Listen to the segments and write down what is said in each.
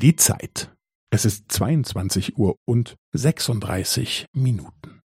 Die Zeit. Es ist zweiundzwanzig Uhr und sechsunddreißig Minuten.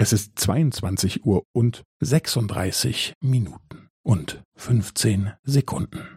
Es ist zweiundzwanzig Uhr und sechsunddreißig Minuten und fünfzehn Sekunden.